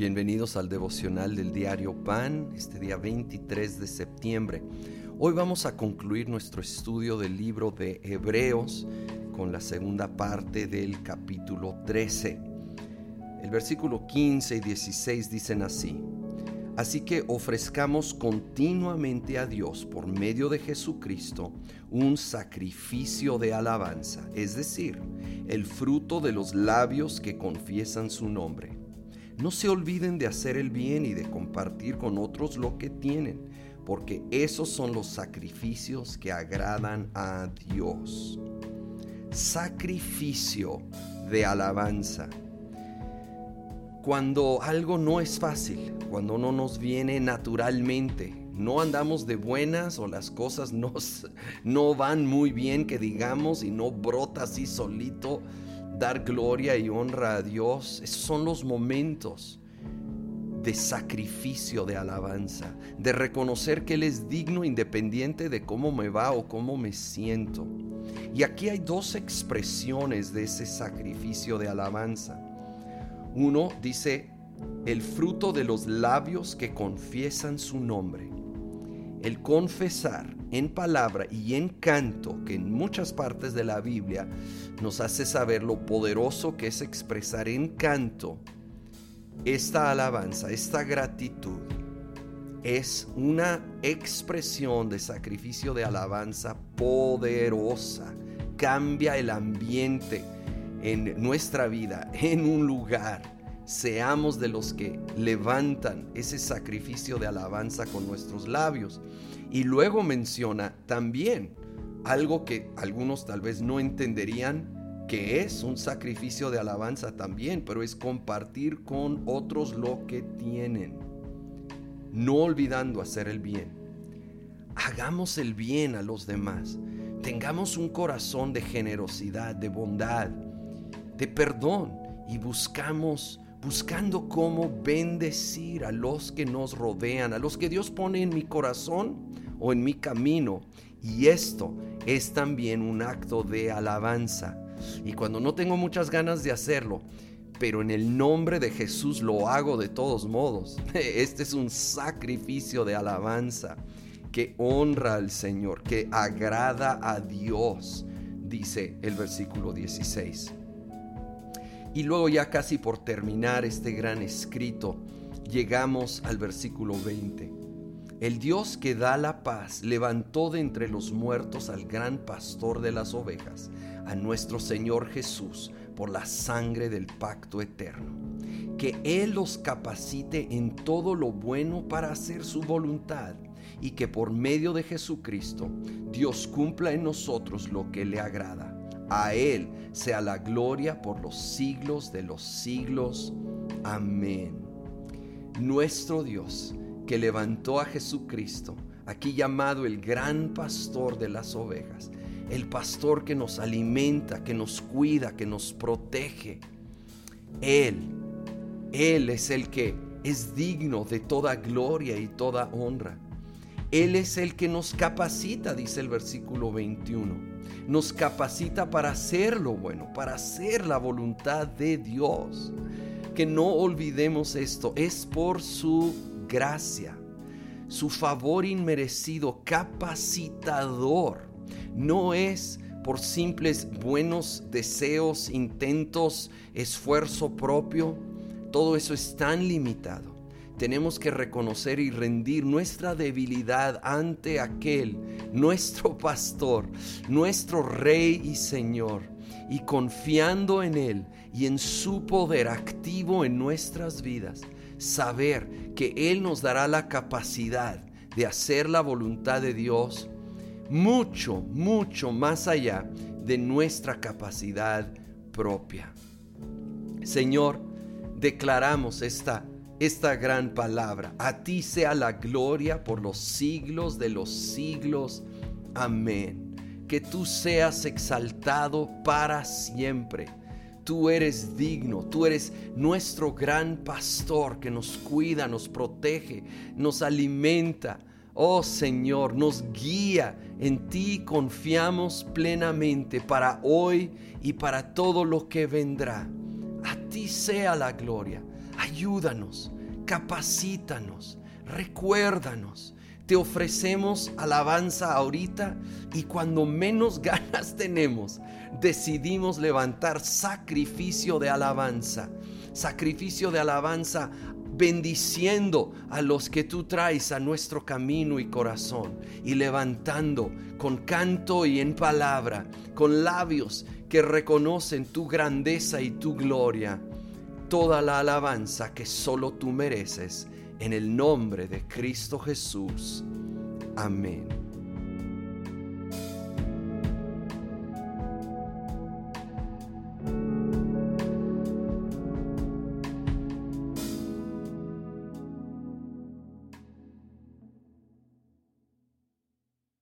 Bienvenidos al devocional del diario Pan, este día 23 de septiembre. Hoy vamos a concluir nuestro estudio del libro de Hebreos con la segunda parte del capítulo 13. El versículo 15 y 16 dicen así. Así que ofrezcamos continuamente a Dios por medio de Jesucristo un sacrificio de alabanza, es decir, el fruto de los labios que confiesan su nombre. No se olviden de hacer el bien y de compartir con otros lo que tienen, porque esos son los sacrificios que agradan a Dios. Sacrificio de alabanza. Cuando algo no es fácil, cuando no nos viene naturalmente, no andamos de buenas o las cosas no van muy bien que digamos y no brota así solito dar gloria y honra a Dios, esos son los momentos de sacrificio, de alabanza, de reconocer que Él es digno independiente de cómo me va o cómo me siento. Y aquí hay dos expresiones de ese sacrificio de alabanza. Uno dice, el fruto de los labios que confiesan su nombre. El confesar en palabra y en canto, que en muchas partes de la Biblia nos hace saber lo poderoso que es expresar en canto esta alabanza, esta gratitud. Es una expresión de sacrificio de alabanza poderosa. Cambia el ambiente en nuestra vida, en un lugar. Seamos de los que levantan ese sacrificio de alabanza con nuestros labios. Y luego menciona también algo que algunos tal vez no entenderían que es un sacrificio de alabanza también, pero es compartir con otros lo que tienen, no olvidando hacer el bien. Hagamos el bien a los demás, tengamos un corazón de generosidad, de bondad, de perdón y buscamos buscando cómo bendecir a los que nos rodean, a los que Dios pone en mi corazón o en mi camino. Y esto es también un acto de alabanza. Y cuando no tengo muchas ganas de hacerlo, pero en el nombre de Jesús lo hago de todos modos. Este es un sacrificio de alabanza que honra al Señor, que agrada a Dios, dice el versículo 16. Y luego ya casi por terminar este gran escrito, llegamos al versículo 20. El Dios que da la paz levantó de entre los muertos al gran pastor de las ovejas, a nuestro Señor Jesús, por la sangre del pacto eterno. Que Él los capacite en todo lo bueno para hacer su voluntad y que por medio de Jesucristo Dios cumpla en nosotros lo que le agrada. A Él sea la gloria por los siglos de los siglos. Amén. Nuestro Dios que levantó a Jesucristo, aquí llamado el gran pastor de las ovejas, el pastor que nos alimenta, que nos cuida, que nos protege. Él, Él es el que es digno de toda gloria y toda honra. Él es el que nos capacita, dice el versículo 21. Nos capacita para hacer lo bueno, para hacer la voluntad de Dios. Que no olvidemos esto, es por su gracia, su favor inmerecido, capacitador. No es por simples buenos deseos, intentos, esfuerzo propio. Todo eso es tan limitado. Tenemos que reconocer y rendir nuestra debilidad ante aquel, nuestro pastor, nuestro rey y señor, y confiando en él y en su poder activo en nuestras vidas saber que Él nos dará la capacidad de hacer la voluntad de Dios mucho, mucho más allá de nuestra capacidad propia. Señor, declaramos esta, esta gran palabra. A ti sea la gloria por los siglos de los siglos. Amén. Que tú seas exaltado para siempre Tú eres digno, tú eres nuestro gran pastor que nos cuida, nos protege, nos alimenta. Oh Señor, nos guía. En ti confiamos plenamente para hoy y para todo lo que vendrá. A ti sea la gloria, Ayúdanos, capacítanos, recuérdanos. Te ofrecemos alabanza ahorita y cuando menos ganas tenemos, decidimos levantar sacrificio de alabanza. Sacrificio de alabanza bendiciendo a los que tú traes a nuestro camino y corazón y levantando con canto y en palabra, con labios que reconocen tu grandeza y tu gloria, toda la alabanza que solo tú mereces, en el nombre de Cristo Jesús. Amén.